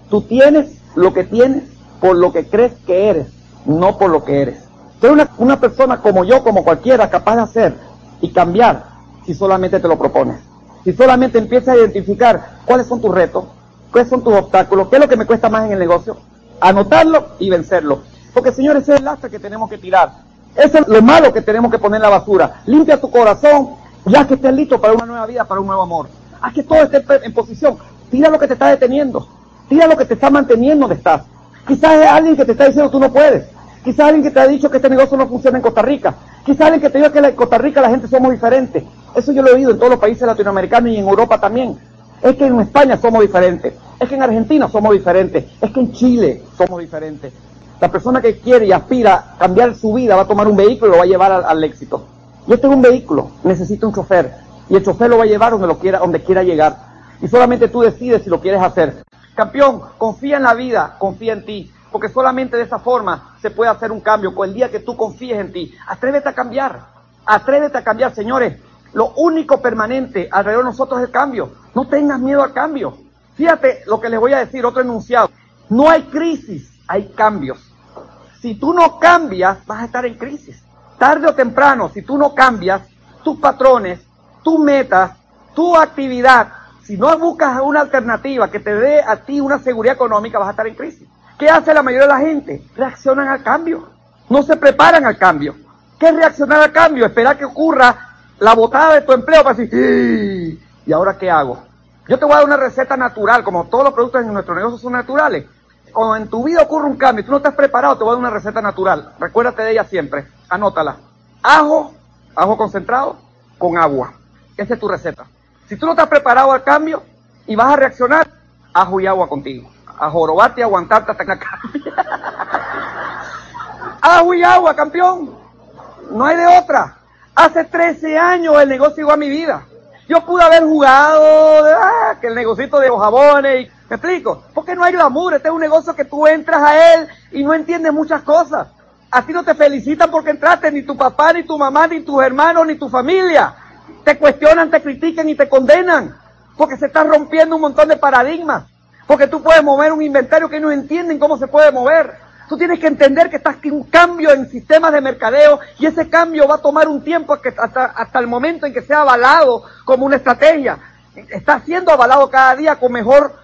Tú tienes lo que tienes por lo que crees que eres, no por lo que eres. Ser una, una persona como yo, como cualquiera, capaz de hacer y cambiar si solamente te lo propones. Si solamente empiezas a identificar cuáles son tus retos, cuáles son tus obstáculos, qué es lo que me cuesta más en el negocio, anotarlo y vencerlo. Porque señores, ese es el lastre que tenemos que tirar. Eso es lo malo que tenemos que poner en la basura. Limpia tu corazón, ya que estés listo para una nueva vida, para un nuevo amor. Haz que todo esté en posición. Tira lo que te está deteniendo. Tira lo que te está manteniendo donde estás. Quizás es alguien que te está diciendo tú no puedes. Quizás alguien que te ha dicho que este negocio no funciona en Costa Rica. Quizás alguien que te diga que en Costa Rica la gente somos diferentes. Eso yo lo he oído en todos los países latinoamericanos y en Europa también. Es que en España somos diferentes. Es que en Argentina somos diferentes. Es que en Chile somos diferentes. La persona que quiere y aspira a cambiar su vida va a tomar un vehículo y lo va a llevar al, al éxito. Yo tengo un vehículo, necesito un chofer. Y el chofer lo va a llevar donde, lo quiera, donde quiera llegar. Y solamente tú decides si lo quieres hacer. Campeón, confía en la vida, confía en ti. Porque solamente de esa forma se puede hacer un cambio. Con el día que tú confíes en ti, atrévete a cambiar. Atrévete a cambiar, señores. Lo único permanente alrededor de nosotros es el cambio. No tengas miedo al cambio. Fíjate lo que les voy a decir, otro enunciado. No hay crisis, hay cambios. Si tú no cambias, vas a estar en crisis. Tarde o temprano, si tú no cambias tus patrones, tus metas, tu actividad, si no buscas una alternativa que te dé a ti una seguridad económica, vas a estar en crisis. ¿Qué hace la mayoría de la gente? Reaccionan al cambio. No se preparan al cambio. ¿Qué es reaccionar al cambio? Esperar que ocurra la botada de tu empleo para decir, ¿y ahora qué hago? Yo te voy a dar una receta natural, como todos los productos en nuestro negocio son naturales. Cuando en tu vida ocurre un cambio y tú no estás preparado, te voy a dar una receta natural. Recuérdate de ella siempre. Anótala. Ajo, ajo concentrado, con agua. Esa es tu receta. Si tú no estás preparado al cambio y vas a reaccionar, ajo y agua contigo. A jorobarte y aguantarte hasta que (laughs) ajo y agua, campeón. No hay de otra. Hace 13 años el negocio llegó a mi vida. Yo pude haber jugado ah, que el negocito de los jabones, y, ¿me explico? Porque no hay glamour, este es un negocio que tú entras a él y no entiendes muchas cosas. A ti no te felicitan porque entraste, ni tu papá, ni tu mamá, ni tus hermanos, ni tu familia. Te cuestionan, te critican y te condenan. Porque se está rompiendo un montón de paradigmas. Porque tú puedes mover un inventario que no entienden cómo se puede mover. Tú tienes que entender que estás en un cambio en sistemas de mercadeo y ese cambio va a tomar un tiempo hasta, hasta el momento en que sea avalado como una estrategia. Está siendo avalado cada día con mejor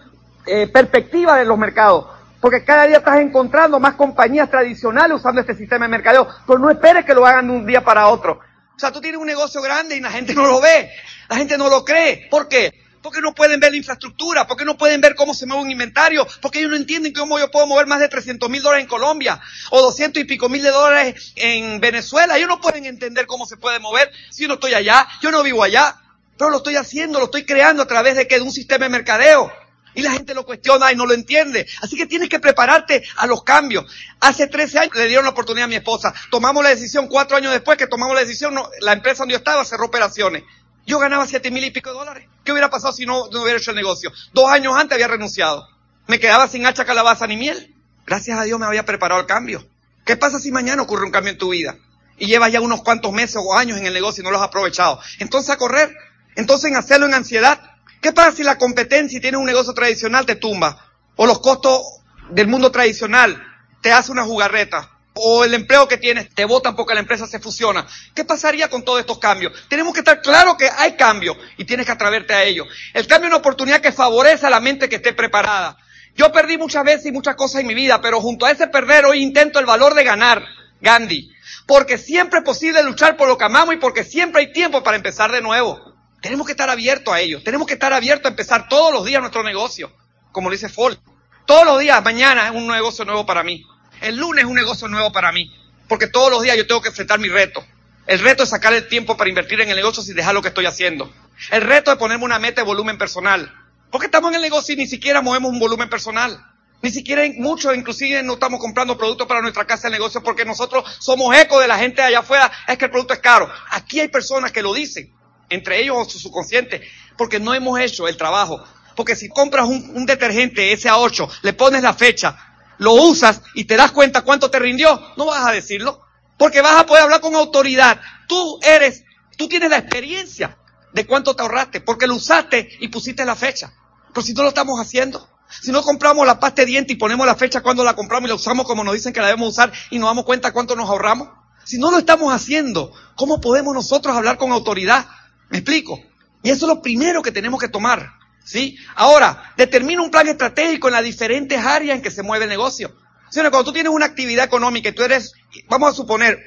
eh, perspectiva de los mercados. Porque cada día estás encontrando más compañías tradicionales usando este sistema de mercadeo. Pero no esperes que lo hagan de un día para otro. O sea, tú tienes un negocio grande y la gente no lo ve. La gente no lo cree. ¿Por qué? Porque no pueden ver la infraestructura, porque no pueden ver cómo se mueve un inventario, porque ellos no entienden cómo yo puedo mover más de 300 mil dólares en Colombia o 200 y pico mil de dólares en Venezuela. Ellos no pueden entender cómo se puede mover si yo no estoy allá, yo no vivo allá, pero lo estoy haciendo, lo estoy creando a través de que de un sistema de mercadeo. Y la gente lo cuestiona y no lo entiende. Así que tienes que prepararte a los cambios. Hace 13 años le dieron la oportunidad a mi esposa. Tomamos la decisión, cuatro años después que tomamos la decisión, la empresa donde yo estaba cerró operaciones. Yo ganaba siete mil y pico de dólares. ¿Qué hubiera pasado si no, no hubiera hecho el negocio? Dos años antes había renunciado. Me quedaba sin hacha, calabaza ni miel. Gracias a Dios me había preparado el cambio. ¿Qué pasa si mañana ocurre un cambio en tu vida? Y llevas ya unos cuantos meses o años en el negocio y no lo has aprovechado. Entonces a correr. Entonces en hacerlo en ansiedad. ¿Qué pasa si la competencia y tienes un negocio tradicional te tumba? O los costos del mundo tradicional te hace una jugarreta o el empleo que tienes te votan porque la empresa se fusiona. ¿Qué pasaría con todos estos cambios? Tenemos que estar claro que hay cambios y tienes que atreverte a ellos. El cambio es una oportunidad que favorece a la mente que esté preparada. Yo perdí muchas veces y muchas cosas en mi vida, pero junto a ese perder hoy intento el valor de ganar, Gandhi. Porque siempre es posible luchar por lo que amamos y porque siempre hay tiempo para empezar de nuevo. Tenemos que estar abiertos a ello. Tenemos que estar abiertos a empezar todos los días nuestro negocio. Como dice Fall. Todos los días, mañana es un negocio nuevo para mí. El lunes es un negocio nuevo para mí, porque todos los días yo tengo que enfrentar mi reto. El reto es sacar el tiempo para invertir en el negocio sin dejar lo que estoy haciendo. El reto es ponerme una meta de volumen personal. Porque estamos en el negocio y ni siquiera movemos un volumen personal. Ni siquiera muchos, inclusive, no estamos comprando productos para nuestra casa de negocio porque nosotros somos eco de la gente allá afuera. Es que el producto es caro. Aquí hay personas que lo dicen, entre ellos su subconsciente, porque no hemos hecho el trabajo. Porque si compras un, un detergente SA8, le pones la fecha, lo usas y te das cuenta cuánto te rindió, no vas a decirlo. Porque vas a poder hablar con autoridad. Tú eres, tú tienes la experiencia de cuánto te ahorraste, porque lo usaste y pusiste la fecha. Pero si no lo estamos haciendo, si no compramos la pasta de diente y ponemos la fecha cuando la compramos y la usamos como nos dicen que la debemos usar y nos damos cuenta cuánto nos ahorramos, si no lo estamos haciendo, ¿cómo podemos nosotros hablar con autoridad? ¿Me explico? Y eso es lo primero que tenemos que tomar. ¿Sí? Ahora, determina un plan estratégico en las diferentes áreas en que se mueve el negocio. ¿Sí? Cuando tú tienes una actividad económica y tú eres, vamos a suponer,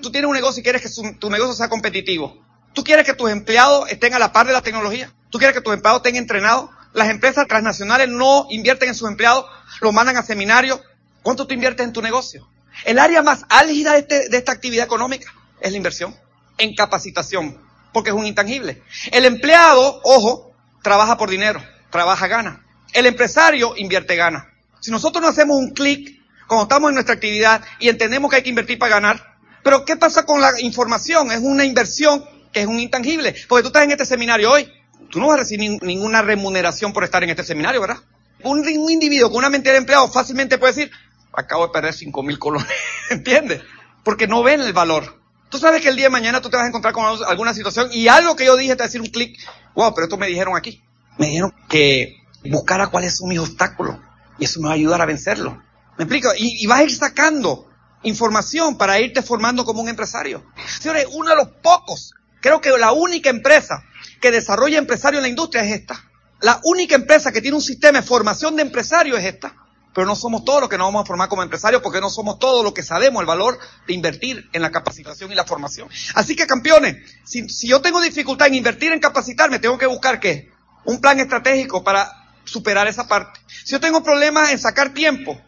tú tienes un negocio y quieres que tu negocio sea competitivo. Tú quieres que tus empleados estén a la par de la tecnología. Tú quieres que tus empleados estén entrenados. Las empresas transnacionales no invierten en sus empleados, los mandan a seminarios. ¿Cuánto tú inviertes en tu negocio? El área más álgida de, este, de esta actividad económica es la inversión en capacitación, porque es un intangible. El empleado, ojo, trabaja por dinero, trabaja gana. El empresario invierte gana. Si nosotros no hacemos un clic cuando estamos en nuestra actividad y entendemos que hay que invertir para ganar, pero ¿qué pasa con la información? Es una inversión que es un intangible. Porque tú estás en este seminario hoy, tú no vas a recibir ninguna remuneración por estar en este seminario, ¿verdad? Un, individuo con una mentira de empleado fácilmente puede decir, acabo de perder cinco mil colones, (laughs) ¿entiendes? Porque no ven el valor. Tú sabes que el día de mañana tú te vas a encontrar con alguna situación y algo que yo dije te va a decir un clic. Wow, pero esto me dijeron aquí. Me dijeron que buscara cuáles son mis obstáculos y eso me va a ayudar a vencerlo. ¿Me explico? Y, vas a ir sacando información para irte formando como un empresario. Señores, uno de los pocos, creo que la única empresa que desarrolla empresario en la industria es esta. La única empresa que tiene un sistema de formación de empresario es esta. Pero no somos todos los que nos vamos a formar como empresarios porque no somos todos los que sabemos el valor de invertir en la capacitación y la formación. Así que campeones, si, yo tengo dificultad en invertir en capacitarme, tengo que buscar qué? Un plan estratégico para superar esa parte. Si yo tengo problemas en sacar tiempo,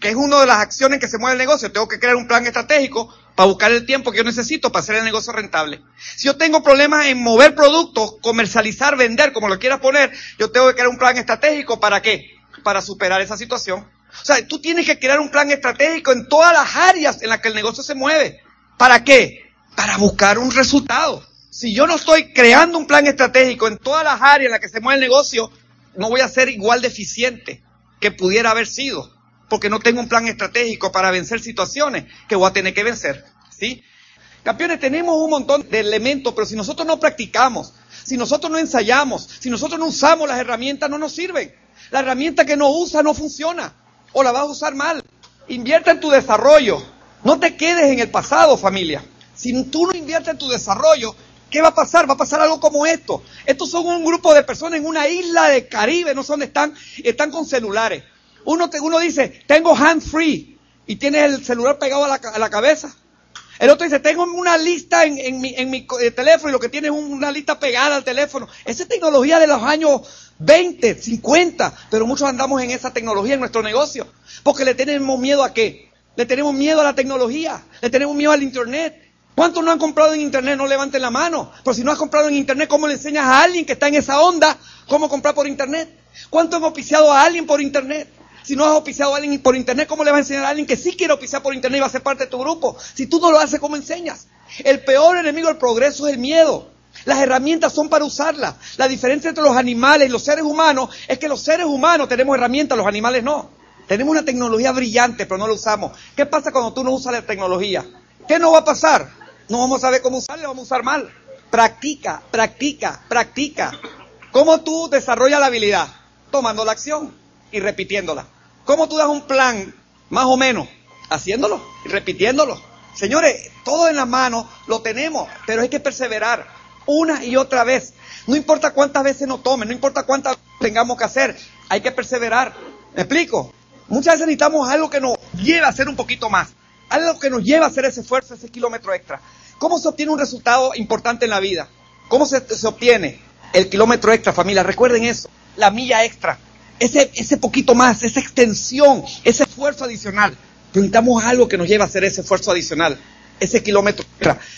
que es una de las acciones que se mueve el negocio, tengo que crear un plan estratégico para buscar el tiempo que yo necesito para hacer el negocio rentable. Si yo tengo problemas en mover productos, comercializar, vender, como lo quieras poner, yo tengo que crear un plan estratégico para qué? Para superar esa situación. O sea, tú tienes que crear un plan estratégico en todas las áreas en las que el negocio se mueve. ¿Para qué? Para buscar un resultado. Si yo no estoy creando un plan estratégico en todas las áreas en las que se mueve el negocio, no voy a ser igual de eficiente que pudiera haber sido, porque no tengo un plan estratégico para vencer situaciones que voy a tener que vencer. ¿Sí? Campeones, tenemos un montón de elementos, pero si nosotros no practicamos, si nosotros no ensayamos, si nosotros no usamos las herramientas, no nos sirven. La herramienta que no usa no funciona o la vas a usar mal. Invierte en tu desarrollo. No te quedes en el pasado, familia. Si tú no inviertes en tu desarrollo, ¿qué va a pasar? Va a pasar algo como esto. Estos son un grupo de personas en una isla de Caribe, no sé dónde están, están con celulares. Uno, te, uno dice, tengo hand free y tienes el celular pegado a la, a la cabeza. El otro dice, tengo una lista en, mi, en mi eh, teléfono y lo que tiene es una lista pegada al teléfono. Esa es tecnología de los años 20, 50, pero muchos andamos en esa tecnología en nuestro negocio. Porque le tenemos miedo a qué? Le tenemos miedo a la tecnología, le tenemos miedo al Internet. ¿Cuántos no han comprado en Internet? No levanten la mano. Pero si no has comprado en Internet, ¿cómo le enseñas a alguien que está en esa onda cómo comprar por Internet? ¿Cuántos hemos oficiado a alguien por Internet? Si no has oficiado a alguien por internet, ¿cómo le vas a enseñar a alguien que sí quiere oficiar por internet y va a ser parte de tu grupo? Si tú no lo haces, ¿cómo enseñas? El peor enemigo del progreso es el miedo. Las herramientas son para usarlas. La diferencia entre los animales y los seres humanos es que los seres humanos tenemos herramientas, los animales no. Tenemos una tecnología brillante, pero no la usamos. ¿Qué pasa cuando tú no usas la tecnología? ¿Qué no va a pasar? No vamos a saber cómo usarla, vamos a usar mal. Practica, practica, practica. ¿Cómo tú desarrollas la habilidad? Tomando la acción y repitiéndola. ¿Cómo tú das un plan, más o menos? Haciéndolo y repitiéndolo. Señores, todo en las manos lo tenemos, pero hay que perseverar una y otra vez. No importa cuántas veces nos tomen, no importa cuántas tengamos que hacer, hay que perseverar. ¿Me explico? Muchas veces necesitamos algo que nos lleve a hacer un poquito más, algo que nos lleve a hacer ese esfuerzo, ese kilómetro extra. ¿Cómo se obtiene un resultado importante en la vida? ¿Cómo se, se obtiene el kilómetro extra, familia? Recuerden eso, la milla extra ese, ese poquito más, esa extensión, ese esfuerzo adicional. Necesitamos algo que nos lleve a hacer ese esfuerzo adicional, ese kilómetro.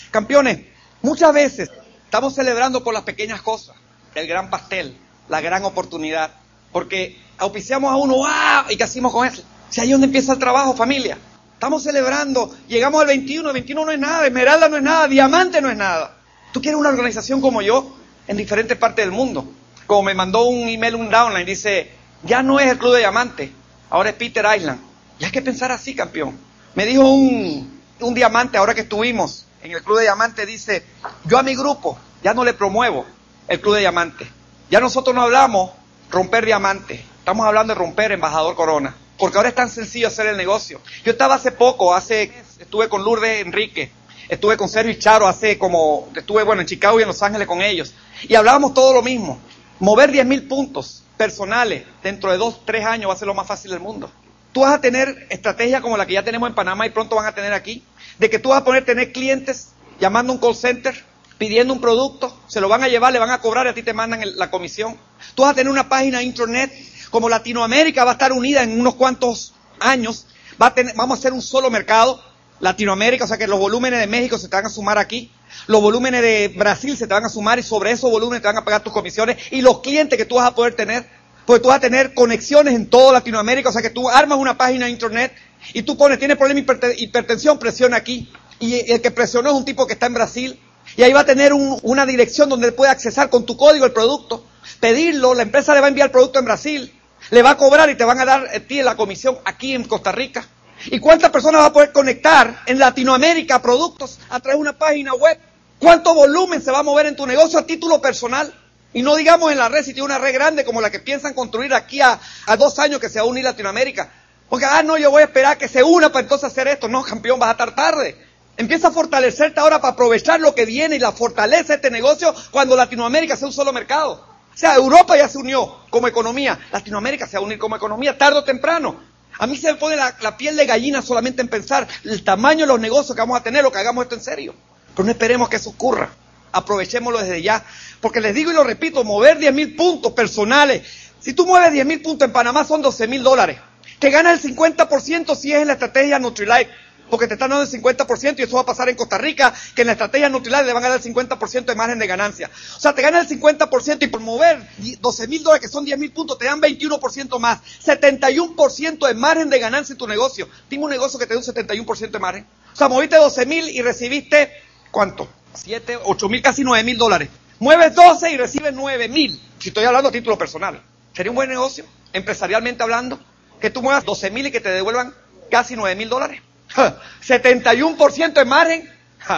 Campeones, muchas veces estamos celebrando por las pequeñas cosas, el gran pastel, la gran oportunidad, porque auspiciamos a uno, ¡ah! ¿Y qué hacemos con eso? Si ahí es donde empieza el trabajo, familia. Estamos celebrando, llegamos al 21, el 21 no es nada, Esmeralda no es nada, Diamante no es nada. ¿Tú quieres una organización como yo en diferentes partes del mundo? Como me mandó un email un downline, dice, ya no es el Club de Diamante, ahora es Peter Island. Y hay que pensar así, campeón. Me dijo un, un diamante, ahora que estuvimos en el Club de Diamante, dice, yo a mi grupo ya no le promuevo el Club de Diamante. Ya nosotros no hablamos romper diamante, estamos hablando de romper embajador Corona. Porque ahora es tan sencillo hacer el negocio. Yo estaba hace poco, hace, estuve con Lourdes Enrique, estuve con Sergio y Charo hace como, estuve bueno en Chicago y en Los Ángeles con ellos. Y hablábamos todo lo mismo. Mover 10 mil puntos personales dentro de dos, tres años va a ser lo más fácil del mundo. Tú vas a tener estrategias como la que ya tenemos en Panamá y pronto van a tener aquí, de que tú vas a poner tener clientes llamando a un call center, pidiendo un producto, se lo van a llevar, le van a cobrar y a ti te mandan la comisión. Tú vas a tener una página de internet, como Latinoamérica va a estar unida en unos cuantos años, va a tener, vamos a hacer un solo mercado, Latinoamérica, o sea que los volúmenes de México se te van a sumar aquí, los volúmenes de Brasil se te van a sumar y sobre esos volúmenes te van a pagar tus comisiones y los clientes que tú vas a poder tener, porque tú vas a tener conexiones en toda Latinoamérica, o sea que tú armas una página de internet y tú pones, tienes problema de hipertensión, presiona aquí. Y el que presionó es un tipo que está en Brasil y ahí va a tener un, una dirección donde puede accesar con tu código el producto, pedirlo, la empresa le va a enviar el producto en Brasil, le va a cobrar y te van a dar a ti la comisión aquí en Costa Rica. ¿Y cuántas personas va a poder conectar en Latinoamérica productos a través de una página web? ¿Cuánto volumen se va a mover en tu negocio a título personal? Y no digamos en la red, si tiene una red grande como la que piensan construir aquí a, a dos años que se va a unir Latinoamérica. Porque, ah, no, yo voy a esperar que se una para entonces hacer esto. No, campeón, vas a estar tarde. Empieza a fortalecerte ahora para aprovechar lo que viene y la fortaleza de este negocio cuando Latinoamérica sea un solo mercado. O sea, Europa ya se unió como economía. Latinoamérica se va a unir como economía tarde o temprano. A mí se me pone la, piel de gallina solamente en pensar el tamaño de los negocios que vamos a tener o que hagamos esto en serio. Pero no esperemos que eso ocurra. Aprovechémoslo desde ya. Porque les digo y lo repito, mover 10 mil puntos personales. Si tú mueves 10 mil puntos en Panamá son 12 mil dólares. Que gana el 50% si es en la estrategia Nutrilite porque te están dando el 50% y eso va a pasar en Costa Rica, que en la estrategia Nutrilite le van a dar el 50% de margen de ganancia. O sea, te gana el 50% y por mover 12 mil dólares, que son 10 mil puntos, te dan 21% más. 71% de margen de ganancia en tu negocio. Dime un negocio que te dé un 71% de margen. O sea, moviste 12 mil y recibiste, ¿cuánto? 7, 8 mil, casi 9 mil dólares. Mueves 12 y recibes 9 mil. Si estoy hablando a título personal. ¿Sería un buen negocio? Empresarialmente hablando. Que tú muevas 12 mil y que te devuelvan casi 9 mil dólares. (laughs) 71% de margen.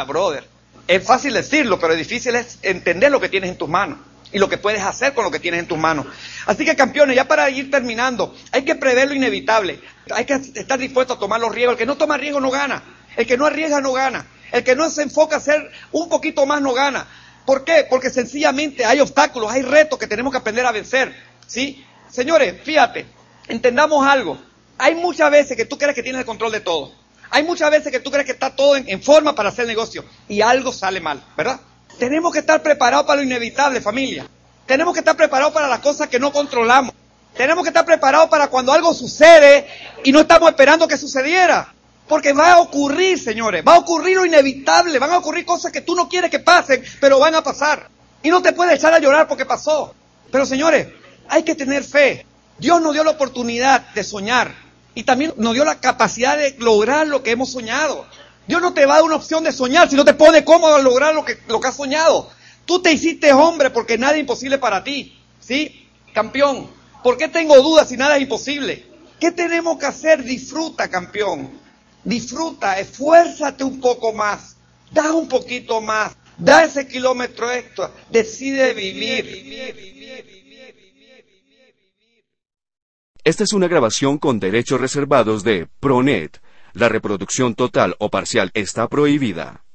Brother. Es fácil decirlo, pero difícil es entender lo que tienes en tus manos y lo que puedes hacer con lo que tienes en tus manos. Así que campeones, ya para ir terminando, hay que prever lo inevitable. Hay que estar dispuesto a tomar los riesgos. El que no toma riesgo no gana. El que no arriesga no gana. El que no se enfoca a hacer un poquito más no gana. ¿Por qué? Porque sencillamente hay obstáculos, hay retos que tenemos que aprender a vencer. ¿Sí? Señores, fíjate, entendamos algo. Hay muchas veces que tú crees que tienes el control de todo. Hay muchas veces que tú crees que está todo en, forma para hacer negocio y algo sale mal, ¿verdad? Tenemos que estar preparados para lo inevitable, familia. Tenemos que estar preparados para las cosas que no controlamos. Tenemos que estar preparados para cuando algo sucede y no estamos esperando que sucediera. Porque va a ocurrir, señores, va a ocurrir lo inevitable, van a ocurrir cosas que tú no quieres que pasen, pero van a pasar. Y no te puedes echar a llorar porque pasó. Pero señores, hay que tener fe. Dios nos dio la oportunidad de soñar y también nos dio la capacidad de lograr lo que hemos soñado. Dios no te va a dar una opción de soñar si no te pone cómodo lograr lo que, lo que has soñado. Tú te hiciste hombre porque nada es imposible para ti. ¿Sí? Campeón. ¿Por qué tengo dudas si nada es imposible? ¿Qué tenemos que hacer? Disfruta, campeón. Disfruta, esfuérzate un poco más. Da un poquito más. Da ese kilómetro extra. Decide vivir. Esta es una grabación con derechos reservados de Pronet. La reproducción total o parcial está prohibida.